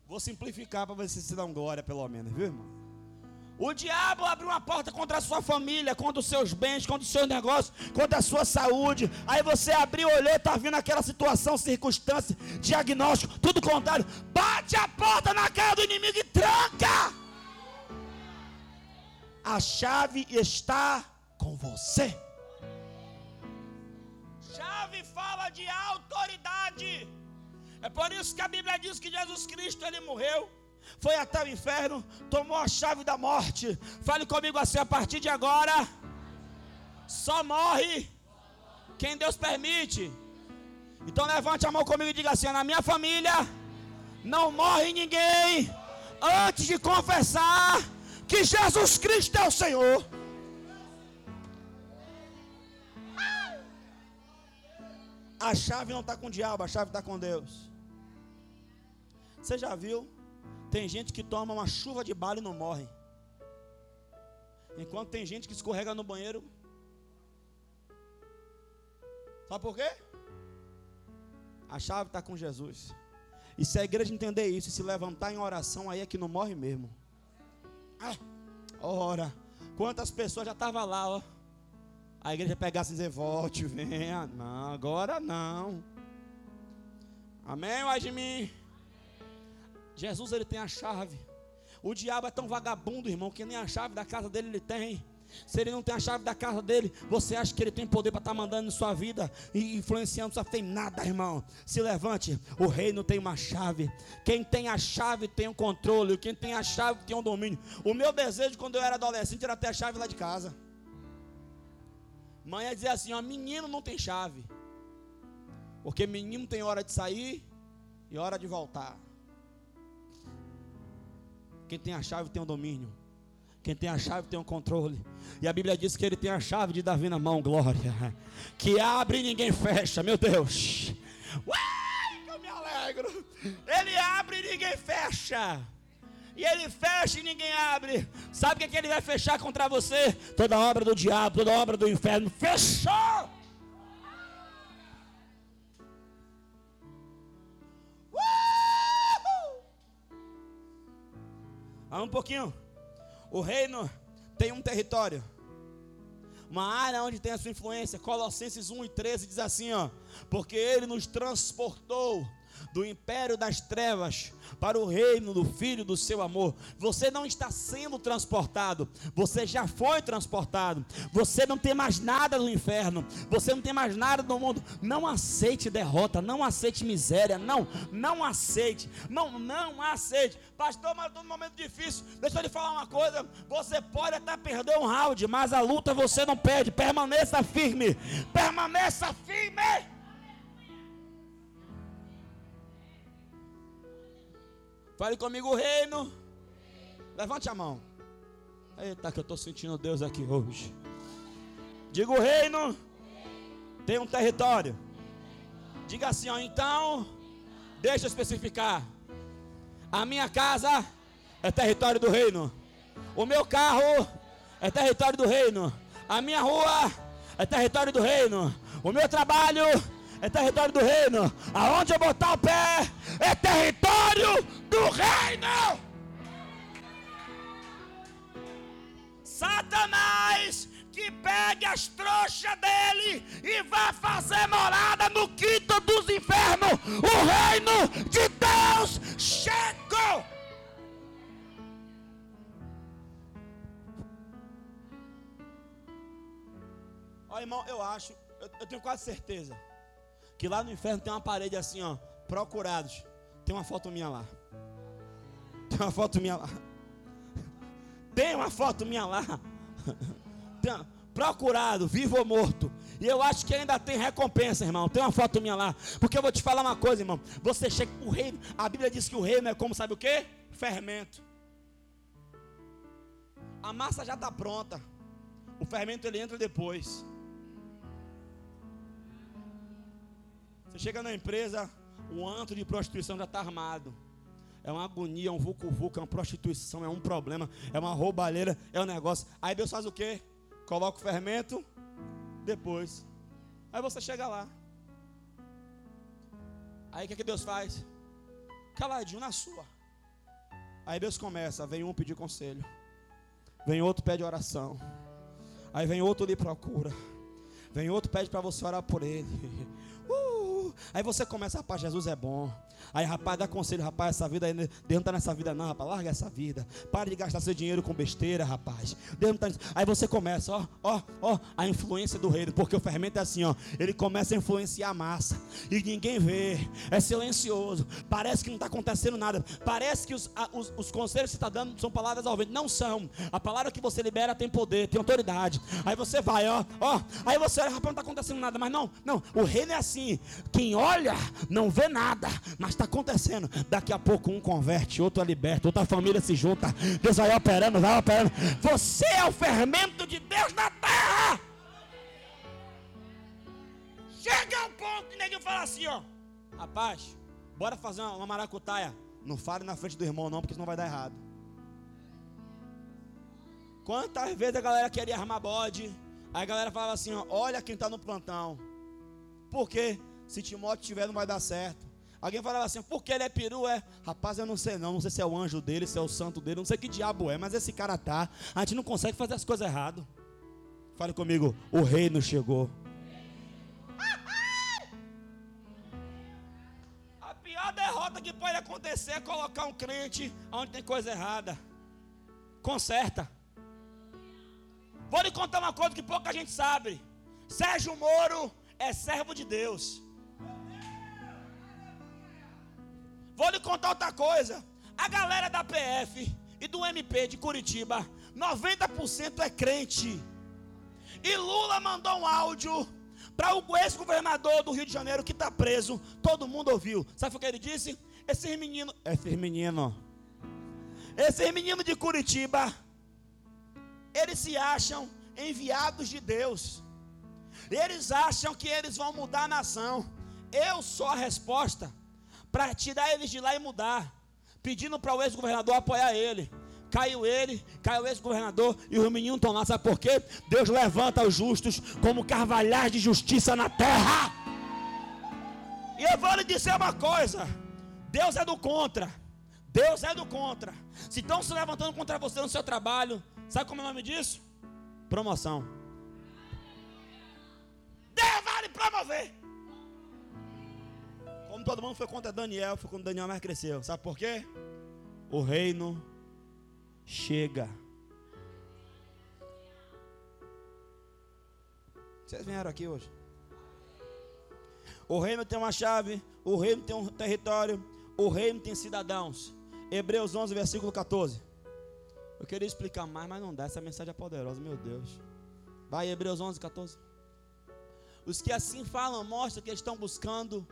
Vou simplificar para você se dar um glória, pelo menos, viu, irmão? O diabo abre uma porta contra a sua família, contra os seus bens, contra os seus negócios, contra a sua saúde. Aí você abriu, olhou, está vindo aquela situação, circunstância, diagnóstico, tudo contrário. Bate a porta na cara do inimigo e tranca. A chave está com você. Chave fala de autoridade. É por isso que a Bíblia diz que Jesus Cristo ele morreu, foi até o inferno, tomou a chave da morte. Fale comigo assim: a partir de agora, só morre quem Deus permite. Então levante a mão comigo e diga assim: na minha família não morre ninguém antes de confessar que Jesus Cristo é o Senhor. A chave não está com o diabo, a chave está com Deus. Você já viu? Tem gente que toma uma chuva de bala e não morre. Enquanto tem gente que escorrega no banheiro. Sabe por quê? A chave está com Jesus. E se a igreja entender isso e se levantar em oração, aí é que não morre mesmo. Ah, ora, quantas pessoas já estavam lá, ó. A igreja pegasse e dizer, volte, venha. Não, agora não. Amém, mim. Jesus ele tem a chave. O diabo é tão vagabundo, irmão, que nem a chave da casa dele ele tem. Se ele não tem a chave da casa dele, você acha que ele tem poder para estar tá mandando em sua vida e influenciando? Só tem nada, irmão. Se levante, o reino tem uma chave. Quem tem a chave tem o um controle. Quem tem a chave tem o um domínio. O meu desejo quando eu era adolescente era ter a chave lá de casa. Mãe ia dizer assim: ó, menino não tem chave. Porque menino tem hora de sair e hora de voltar. Quem tem a chave tem o domínio. Quem tem a chave tem o controle. E a Bíblia diz que ele tem a chave de Davi na mão, glória. Que abre e ninguém fecha, meu Deus. Uai, que eu me alegro. Ele abre e ninguém fecha. E ele fecha e ninguém abre. Sabe o que, é que ele vai fechar contra você? Toda obra do diabo, toda obra do inferno. Fechou! Vamos um pouquinho. O reino tem um território. Uma área onde tem a sua influência. Colossenses 1 e 13 diz assim, ó. Porque ele nos transportou do império das trevas para o reino do Filho do seu amor. Você não está sendo transportado, você já foi transportado. Você não tem mais nada no inferno, você não tem mais nada no mundo. Não aceite derrota, não aceite miséria, não, não aceite, não, não aceite. Pastor, mas estou num momento difícil. Deixa eu lhe falar uma coisa: você pode até perder um round, mas a luta você não perde. Permaneça firme, permaneça firme. Fale comigo, reino. Levante a mão. Eita, que eu estou sentindo Deus aqui hoje. Diga o reino. Tem um território. Diga assim, ó. Então, deixa eu especificar. A minha casa é território do reino. O meu carro é território do reino. A minha rua é território do reino. O meu trabalho é território do reino. Aonde eu botar o pé é território do reino. Satanás que pegue as trouxas dele e vá fazer morada no quinto dos infernos. O reino de Deus chegou. Ó, irmão, eu acho, eu, eu tenho quase certeza que lá no inferno tem uma parede assim, ó, procurados. Tem uma foto minha lá. Tem uma foto minha lá. Tem uma foto minha lá. Tem, procurado, vivo ou morto. E eu acho que ainda tem recompensa, irmão. Tem uma foto minha lá. Porque eu vou te falar uma coisa, irmão. Você chega, o reino, a Bíblia diz que o reino é como, sabe o que? Fermento. A massa já está pronta. O fermento ele entra depois. Você chega na empresa, o antro de prostituição já está armado. É uma agonia, é um vucu-vucu, é uma prostituição, é um problema, é uma roubalheira, é um negócio. Aí Deus faz o quê? Coloca o fermento depois. Aí você chega lá. Aí o que, que Deus faz? Caladinho na sua. Aí Deus começa, vem um pedir conselho. Vem outro pede oração. Aí vem outro lhe procura. Vem outro pede para você orar por ele. Aí você começa, rapaz, Jesus é bom. Aí, rapaz, dá conselho, rapaz, essa vida Deus não está nessa vida, não, rapaz, larga essa vida. Para de gastar seu dinheiro com besteira, rapaz. Deus não tá Aí você começa, ó, ó, ó, a influência do reino, porque o fermento é assim, ó, ele começa a influenciar a massa, e ninguém vê, é silencioso, parece que não está acontecendo nada, parece que os, a, os, os conselhos que você está dando são palavras ao vento, não são. A palavra que você libera tem poder, tem autoridade. Aí você vai, ó, ó, aí você olha, rapaz, não está acontecendo nada, mas não, não, o reino é assim, quem olha não vê nada, mas está acontecendo. Daqui a pouco um converte, outro é liberta, outra família se junta. Deus vai operando, vai operando. Você é o fermento de Deus na terra. Chega ao ponto que ninguém fala assim, ó. Rapaz, bora fazer uma, uma maracutaia. Não fale na frente do irmão, não, porque senão vai dar errado. Quantas vezes a galera queria armar bode? Aí a galera falava assim: ó, olha quem está no plantão. Por quê? Se Timóteo tiver, não vai dar certo. Alguém falava assim, por que ele é peru? É, rapaz, eu não sei não, não sei se é o anjo dele, se é o santo dele, não sei que diabo é, mas esse cara tá. A gente não consegue fazer as coisas errado. Fale comigo, o reino chegou. A pior derrota que pode acontecer é colocar um crente onde tem coisa errada. Conserta. Vou lhe contar uma coisa que pouca gente sabe. Sérgio Moro é servo de Deus. Vou lhe contar outra coisa. A galera da PF e do MP de Curitiba, 90% é crente. E Lula mandou um áudio para o ex-governador do Rio de Janeiro que está preso. Todo mundo ouviu. Sabe o que ele disse? Esses meninos, esses meninos, esses meninos de Curitiba, eles se acham enviados de Deus. Eles acham que eles vão mudar a nação. Eu sou a resposta para tirar eles de lá e mudar, pedindo para o ex-governador apoiar ele. Caiu ele, caiu o ex-governador e os meninos estão lá. Sabe por quê? Deus levanta os justos como carvalhais de justiça na terra. E eu vou lhe dizer uma coisa: Deus é do contra. Deus é do contra. Se estão se levantando contra você no seu trabalho, sabe como é o nome disso? Promoção. Deus vai lhe promover. Todo mundo foi contra Daniel, foi quando Daniel mais cresceu. Sabe por quê? O reino chega. Vocês vieram aqui hoje? O reino tem uma chave, o reino tem um território, o reino tem cidadãos. Hebreus 11, versículo 14. Eu queria explicar mais, mas não dá. Essa mensagem é poderosa, meu Deus. Vai, Hebreus 11, 14. Os que assim falam mostram que estão buscando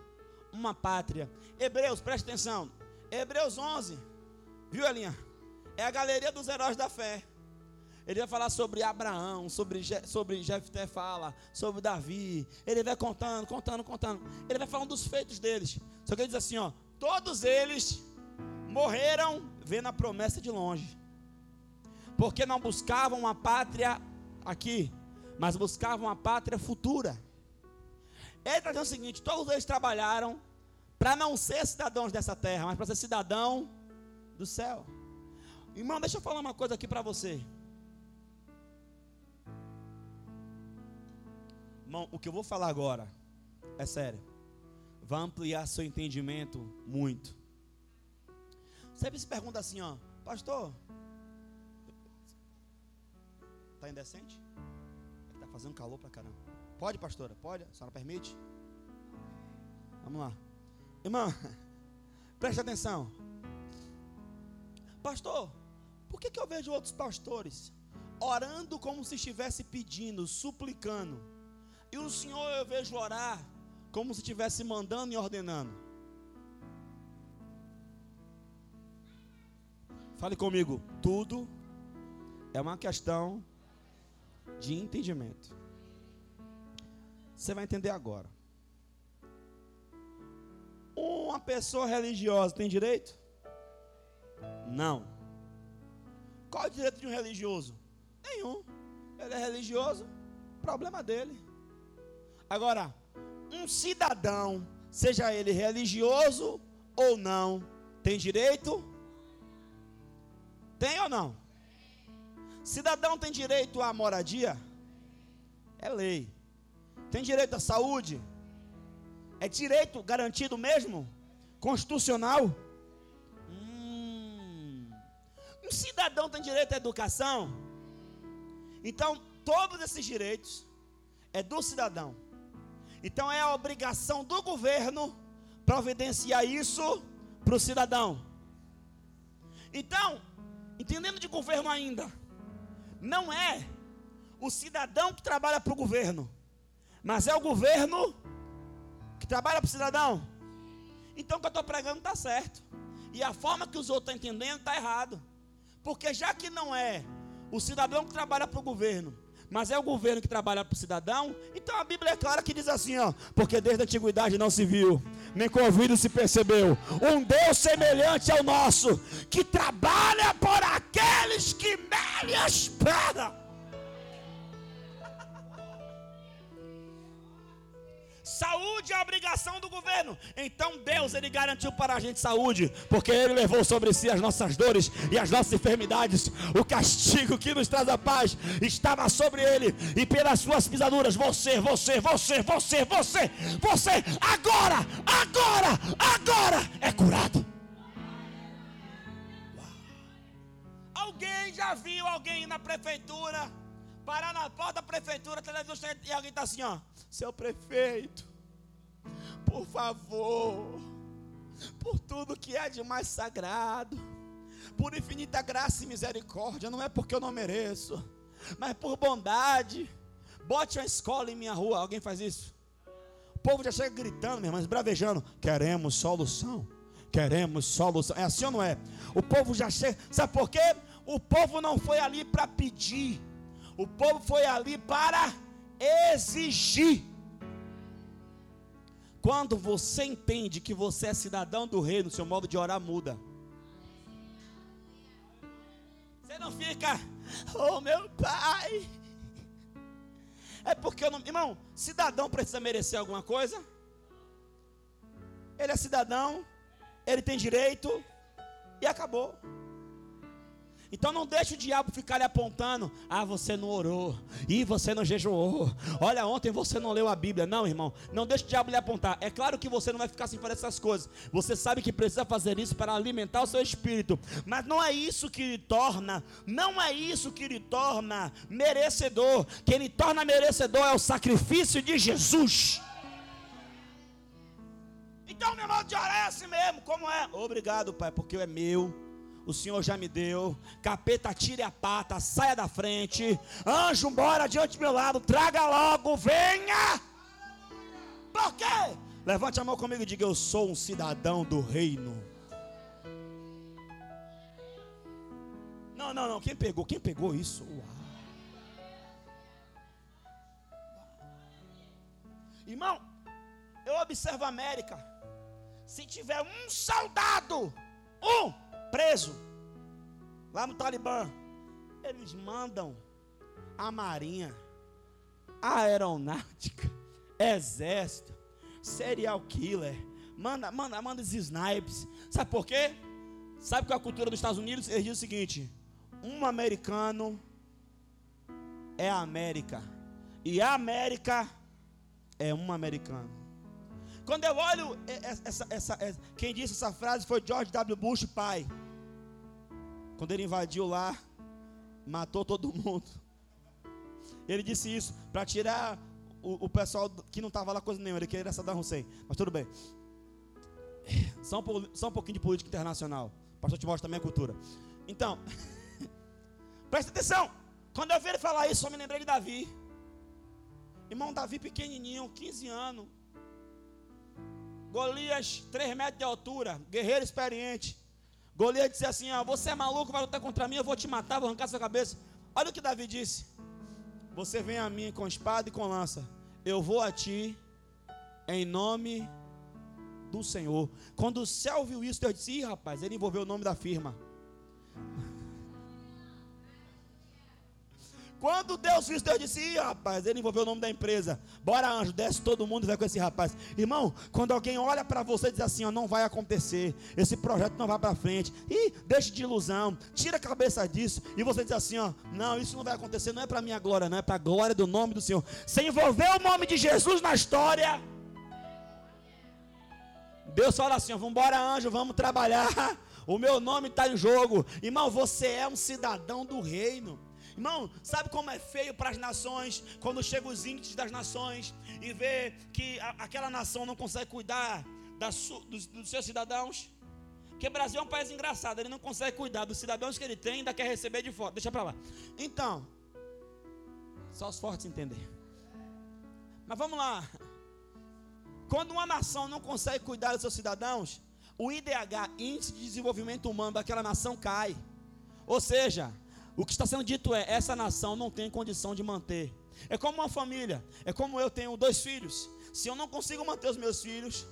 uma pátria. Hebreus, preste atenção. Hebreus 11, viu, Elinha? É a galeria dos heróis da fé. Ele vai falar sobre Abraão, sobre, Je sobre Jefté fala, sobre Davi. Ele vai contando, contando, contando. Ele vai falando dos feitos deles. Só que ele diz assim, ó, todos eles morreram vendo a promessa de longe. Porque não buscavam uma pátria aqui, mas buscavam uma pátria futura. Ele está dizendo o seguinte: todos eles trabalharam para não ser cidadãos dessa terra, mas para ser cidadão do céu. Irmão, deixa eu falar uma coisa aqui para você. Irmão, o que eu vou falar agora é sério. Vai ampliar seu entendimento muito. Sempre se pergunta assim, ó, pastor, tá indecente? Fazendo calor pra caramba. Pode, pastora? Pode? A senhora permite? Vamos lá. Irmã, *laughs* preste atenção. Pastor, por que, que eu vejo outros pastores orando como se estivesse pedindo, suplicando? E o Senhor eu vejo orar como se estivesse mandando e ordenando. Fale comigo, tudo é uma questão de entendimento. Você vai entender agora. Uma pessoa religiosa tem direito? Não. Qual é o direito de um religioso? Nenhum. Ele é religioso, problema dele. Agora, um cidadão, seja ele religioso ou não, tem direito? Tem ou não? Cidadão tem direito à moradia? É lei. Tem direito à saúde? É direito garantido mesmo? Constitucional? Hum. Um cidadão tem direito à educação? Então, todos esses direitos é do cidadão. Então é a obrigação do governo providenciar isso para o cidadão. Então, entendendo de governo ainda, não é o cidadão que trabalha para o governo, mas é o governo que trabalha para o cidadão. Então o que eu estou pregando está certo. E a forma que os outros estão entendendo está errado. Porque já que não é o cidadão que trabalha para o governo, mas é o governo que trabalha para o cidadão. Então a Bíblia é clara que diz assim, ó, porque desde a antiguidade não se viu, nem com ouvido se percebeu, um Deus semelhante ao nosso, que trabalha por aqueles que nele esperam. Saúde é obrigação do governo. Então Deus ele garantiu para a gente saúde, porque ele levou sobre si as nossas dores e as nossas enfermidades. O castigo que nos traz a paz estava sobre ele e pelas suas pisaduras você, você, você, você, você, você agora, agora, agora é curado. Já viu alguém na prefeitura parar na porta da prefeitura, televisão e alguém está assim, ó, seu prefeito, por favor, por tudo que é de mais sagrado, por infinita graça e misericórdia, não é porque eu não mereço, mas por bondade, bote uma escola em minha rua, alguém faz isso? O povo já chega gritando, meu irmão, bravejando, queremos solução, queremos solução, é assim ou não é? O povo já chega, sabe por quê? O povo não foi ali para pedir, o povo foi ali para exigir. Quando você entende que você é cidadão do reino, seu modo de orar muda. Você não fica, oh meu pai. É porque eu não. Irmão, cidadão precisa merecer alguma coisa? Ele é cidadão, ele tem direito e acabou. Então não deixe o diabo ficar lhe apontando. Ah, você não orou. E você não jejuou. Olha, ontem você não leu a Bíblia. Não, irmão. Não deixe o diabo lhe apontar. É claro que você não vai ficar sem fazer essas coisas. Você sabe que precisa fazer isso para alimentar o seu espírito. Mas não é isso que lhe torna. Não é isso que lhe torna merecedor. Quem lhe torna merecedor é o sacrifício de Jesus. Então, meu irmão, de orar é assim mesmo. Como é? Obrigado, Pai, porque é meu o Senhor já me deu. Capeta, tire a pata, saia da frente. Anjo, bora diante do meu lado, traga logo, venha. Por quê? Levante a mão comigo e diga: Eu sou um cidadão do reino. Não, não, não. Quem pegou? Quem pegou isso? Uau. Irmão, eu observo a América. Se tiver um soldado, um preso lá no Talibã, eles mandam a marinha, a aeronáutica, *laughs* exército, serial killer, manda, manda, manda esses snipes. Sabe por quê? Sabe qual é a cultura dos Estados Unidos? Eles o seguinte: um americano é a América, e a América é um americano. Quando eu olho essa, essa, essa, quem disse essa frase foi George W. Bush, pai. Quando ele invadiu lá, matou todo mundo. Ele disse isso para tirar o, o, pessoal que não estava lá coisa nenhuma. Ele queria Saddam Hussein. Mas tudo bem. Só um, só um pouquinho de política internacional. O pastor te mostra também a cultura. Então, *laughs* presta atenção. Quando eu vi ele falar isso, eu me lembrei de Davi. Irmão Davi pequenininho, 15 anos. Golias, 3 metros de altura, guerreiro experiente. Golias disse assim: ó, Você é maluco, vai lutar contra mim, eu vou te matar, vou arrancar sua cabeça. Olha o que Davi disse: Você vem a mim com espada e com lança, eu vou a ti em nome do Senhor. Quando o céu viu isso, Deus disse: Ih, rapaz, ele envolveu o nome da firma. Quando Deus viu, Deus disse: Ih, rapaz, ele envolveu o nome da empresa. Bora, anjo, desce todo mundo e vai com esse rapaz. Irmão, quando alguém olha para você e diz assim: ó, Não vai acontecer, esse projeto não vai para frente. Ih, deixe de ilusão, tira a cabeça disso. E você diz assim: ó, Não, isso não vai acontecer, não é para minha glória, não é para a glória do nome do Senhor. Você envolveu o nome de Jesus na história. Deus fala assim: Vamos embora, anjo, vamos trabalhar. *laughs* O meu nome está em jogo. Irmão, você é um cidadão do reino. Irmão, sabe como é feio para as nações quando chegam os índices das nações e vê que a, aquela nação não consegue cuidar da su, dos, dos seus cidadãos? Porque Brasil é um país engraçado, ele não consegue cuidar dos cidadãos que ele tem, ainda quer receber de fora. Deixa para lá. Então, só os fortes entender. Mas vamos lá. Quando uma nação não consegue cuidar dos seus cidadãos, o IDH, Índice de Desenvolvimento Humano daquela nação, cai. Ou seja, o que está sendo dito é: essa nação não tem condição de manter. É como uma família, é como eu tenho dois filhos. Se eu não consigo manter os meus filhos,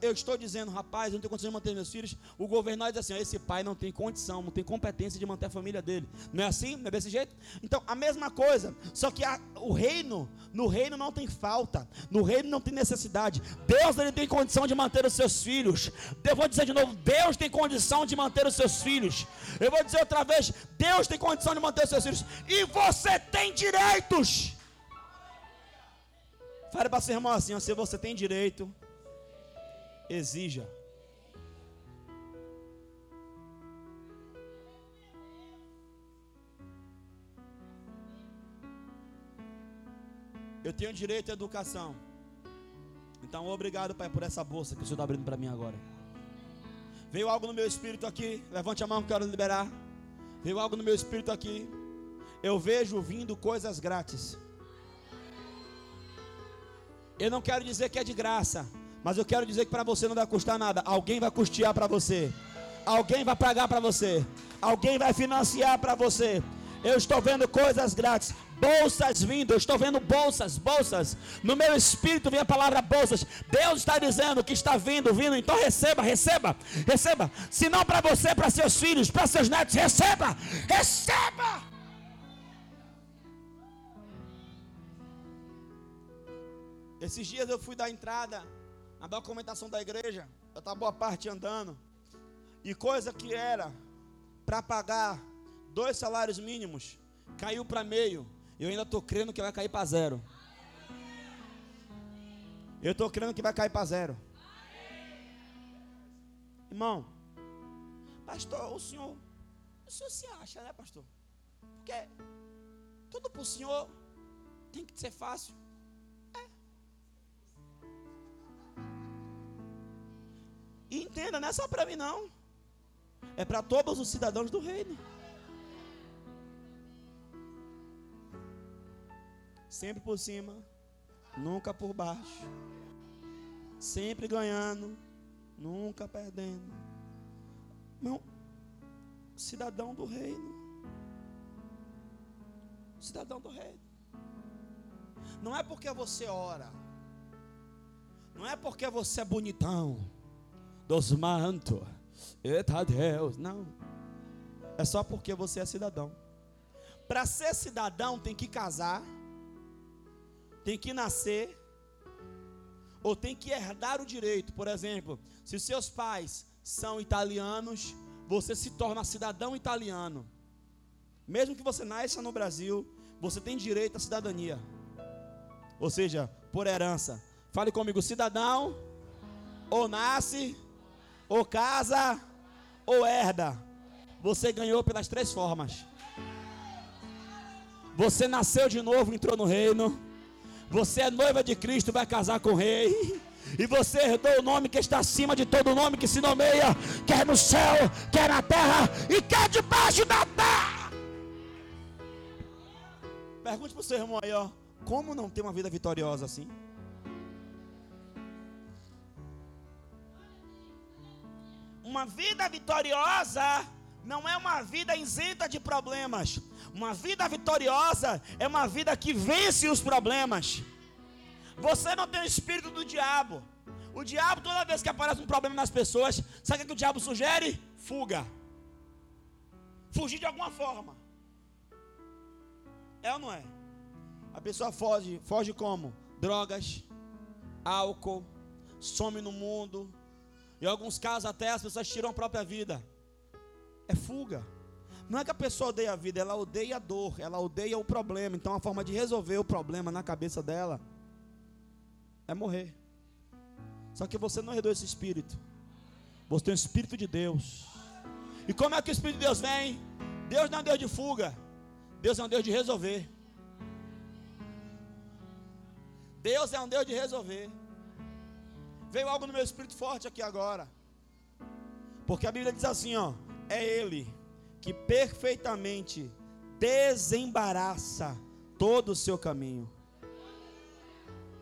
eu estou dizendo, rapaz, eu não tenho condição de manter meus filhos. O governador diz assim: esse pai não tem condição, não tem competência de manter a família dele. Não é assim? Não é desse jeito? Então, a mesma coisa, só que a, o reino, no reino não tem falta, no reino não tem necessidade. Deus ele tem condição de manter os seus filhos. Eu vou dizer de novo: Deus tem condição de manter os seus filhos. Eu vou dizer outra vez: Deus tem condição de manter os seus filhos. E você tem direitos. Fale para seu irmão assim: se você tem direito, exija. Eu tenho direito à educação. Então, obrigado, Pai, por essa bolsa que o Senhor está abrindo para mim agora. Veio algo no meu espírito aqui. Levante a mão que eu quero liberar. Veio algo no meu espírito aqui. Eu vejo vindo coisas grátis. Eu não quero dizer que é de graça, mas eu quero dizer que para você não vai custar nada. Alguém vai custear para você. Alguém vai pagar para você. Alguém vai financiar para você. Eu estou vendo coisas grátis, bolsas vindo, eu estou vendo bolsas, bolsas. No meu espírito vem a palavra bolsas. Deus está dizendo que está vindo, vindo. Então receba, receba, receba. Se não para você, para seus filhos, para seus netos, receba, receba. Esses dias eu fui dar entrada na documentação da igreja. Eu estava boa parte andando. E coisa que era para pagar dois salários mínimos, caiu para meio. Eu ainda estou crendo que vai cair para zero. Eu estou crendo que vai cair para zero. Irmão, pastor, o senhor, o senhor se acha, né, pastor? Porque tudo para o senhor tem que ser fácil. E entenda, não é só para mim não. É para todos os cidadãos do reino. Sempre por cima, nunca por baixo. Sempre ganhando, nunca perdendo. Não, cidadão do reino. Cidadão do reino. Não é porque você ora. Não é porque você é bonitão. Dos mantos. Eita Deus. Não. É só porque você é cidadão. Para ser cidadão tem que casar. Tem que nascer. Ou tem que herdar o direito. Por exemplo, se seus pais são italianos, você se torna cidadão italiano. Mesmo que você nasça no Brasil, você tem direito à cidadania. Ou seja, por herança. Fale comigo, cidadão, ou nasce, ou casa, ou herda. Você ganhou pelas três formas. Você nasceu de novo, entrou no reino. Você é noiva de Cristo, vai casar com o rei. E você herdou o nome que está acima de todo nome que se nomeia, quer no céu, quer na terra e quer debaixo da terra. Pergunte para o seu irmão aí, ó. Como não ter uma vida vitoriosa assim? Uma vida vitoriosa não é uma vida isenta de problemas. Uma vida vitoriosa é uma vida que vence os problemas. Você não tem o espírito do diabo. O diabo, toda vez que aparece um problema nas pessoas, sabe o que o diabo sugere? Fuga. Fugir de alguma forma. É ou não é? A pessoa foge, foge como? Drogas, álcool, some no mundo. Em alguns casos até as pessoas tiram a própria vida. É fuga. Não é que a pessoa odeia a vida, ela odeia a dor, ela odeia o problema. Então a forma de resolver o problema na cabeça dela é morrer. Só que você não herdou esse espírito. Você tem o espírito de Deus. E como é que o espírito de Deus vem? Deus não é um Deus de fuga. Deus é um Deus de resolver. Deus é um Deus de resolver. Veio algo no meu espírito forte aqui agora. Porque a Bíblia diz assim, ó, é ele que perfeitamente desembaraça todo o seu caminho.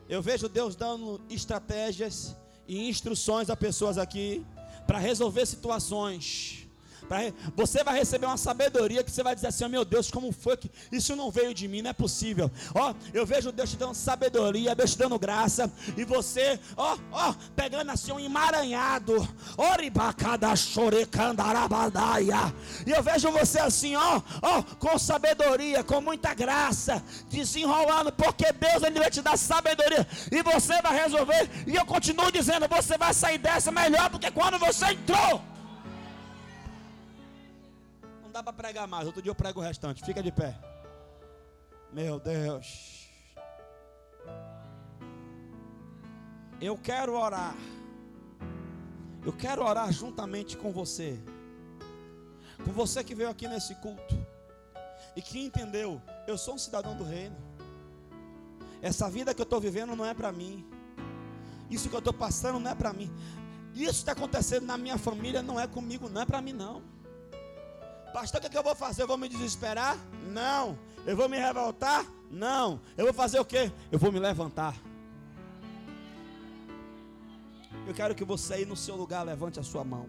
Eu vejo Deus dando estratégias e instruções a pessoas aqui para resolver situações você vai receber uma sabedoria que você vai dizer assim: oh, meu Deus, como foi que isso não veio de mim? Não é possível. Ó, oh, eu vejo Deus te dando sabedoria, Deus te dando graça, e você, ó, ó, pegando assim um emaranhado. E eu vejo você assim, ó, ó, com sabedoria, com muita graça, desenrolando, porque Deus ele vai te dar sabedoria e você vai resolver. E eu continuo dizendo: você vai sair dessa melhor do que quando você entrou dá para pregar mais. Outro dia eu prego o restante. Fica de pé. Meu Deus. Eu quero orar. Eu quero orar juntamente com você. Com você que veio aqui nesse culto. E que entendeu, eu sou um cidadão do reino. Essa vida que eu estou vivendo não é para mim. Isso que eu estou passando não é para mim. Isso está acontecendo na minha família não é comigo, não é para mim não. Pastor, o que, é que eu vou fazer? Eu vou me desesperar? Não. Eu vou me revoltar? Não. Eu vou fazer o que? Eu vou me levantar. Eu quero que você aí no seu lugar levante a sua mão.